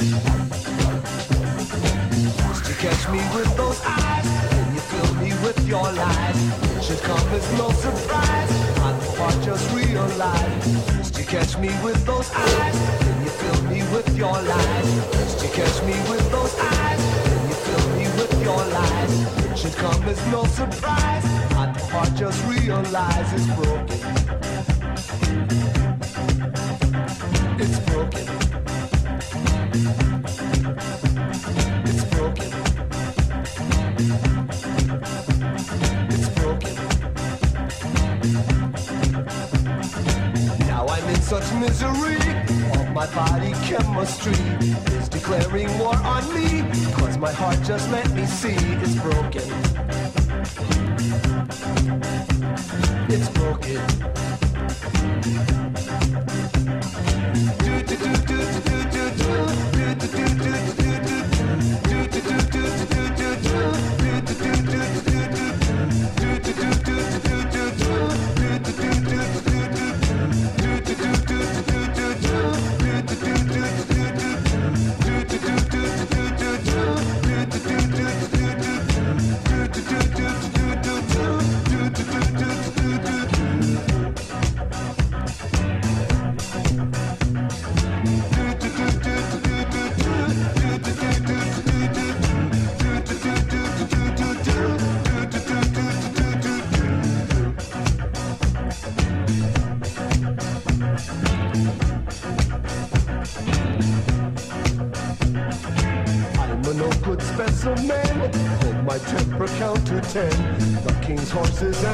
You catch me with those eyes, and you fill me with your lies. Should come as no surprise. My heart just realized. You catch me with those eyes, and you fill me with your lies. You catch me with those eyes, and you fill me with your lies. Should come as no surprise. I know just realized it's broken. misery. All my body chemistry is declaring war on me Cause my heart just let me see it's broken. It's broken. horses.